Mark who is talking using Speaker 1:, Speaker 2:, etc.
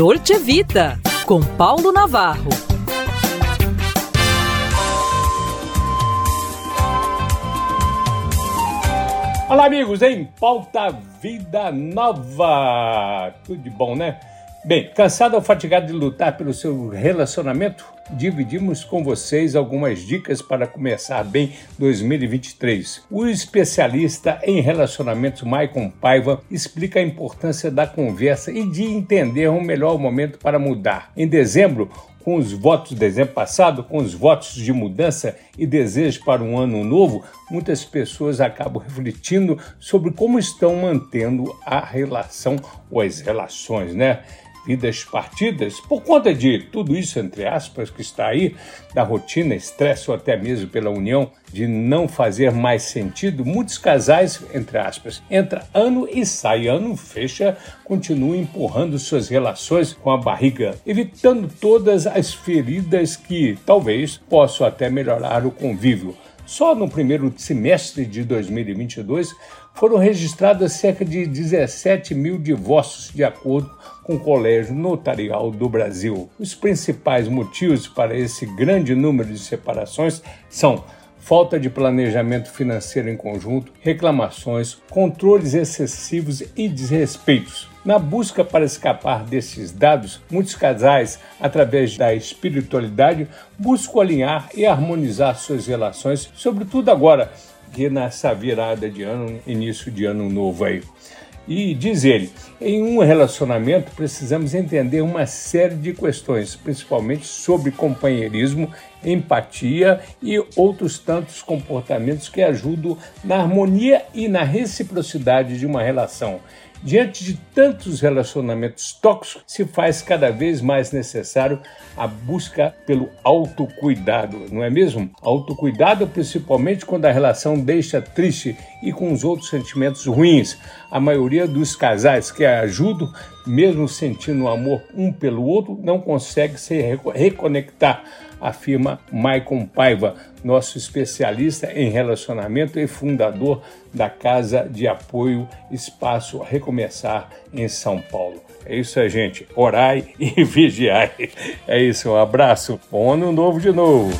Speaker 1: Dolce Vita, com Paulo Navarro.
Speaker 2: Olá, amigos, em Pauta Vida Nova. Tudo de bom, né? Bem, cansado ou fatigado de lutar pelo seu relacionamento? Dividimos com vocês algumas dicas para começar bem 2023. O especialista em relacionamentos Maicon Paiva explica a importância da conversa e de entender o melhor momento para mudar. Em dezembro, com os votos do dezembro passado, com os votos de mudança e desejos para um ano novo, muitas pessoas acabam refletindo sobre como estão mantendo a relação ou as relações, né? Vidas partidas, por conta de tudo isso, entre aspas, que está aí, da rotina, estresse ou até mesmo pela união de não fazer mais sentido, muitos casais, entre aspas, entra ano e sai ano, fecha, continuam empurrando suas relações com a barriga, evitando todas as feridas que talvez possam até melhorar o convívio. Só no primeiro semestre de 2022 foram registrados cerca de 17 mil divórcios, de acordo com o Colégio Notarial do Brasil. Os principais motivos para esse grande número de separações são falta de planejamento financeiro em conjunto, reclamações, controles excessivos e desrespeitos. Na busca para escapar desses dados, muitos casais, através da espiritualidade, buscam alinhar e harmonizar suas relações, sobretudo agora que nessa virada de ano, início de ano novo aí. E diz ele: em um relacionamento precisamos entender uma série de questões, principalmente sobre companheirismo, empatia e outros tantos comportamentos que ajudam na harmonia e na reciprocidade de uma relação. Diante de tantos relacionamentos tóxicos, se faz cada vez mais necessário a busca pelo autocuidado, não é mesmo? Autocuidado principalmente quando a relação deixa triste e com os outros sentimentos ruins. A maioria dos casais que ajudam, mesmo sentindo amor um pelo outro, não consegue se reconectar afirma Maicon Paiva, nosso especialista em relacionamento e fundador da Casa de Apoio Espaço Recomeçar em São Paulo. É isso aí, gente. Orai e vigiai. É isso, um abraço. Bom ano novo de novo.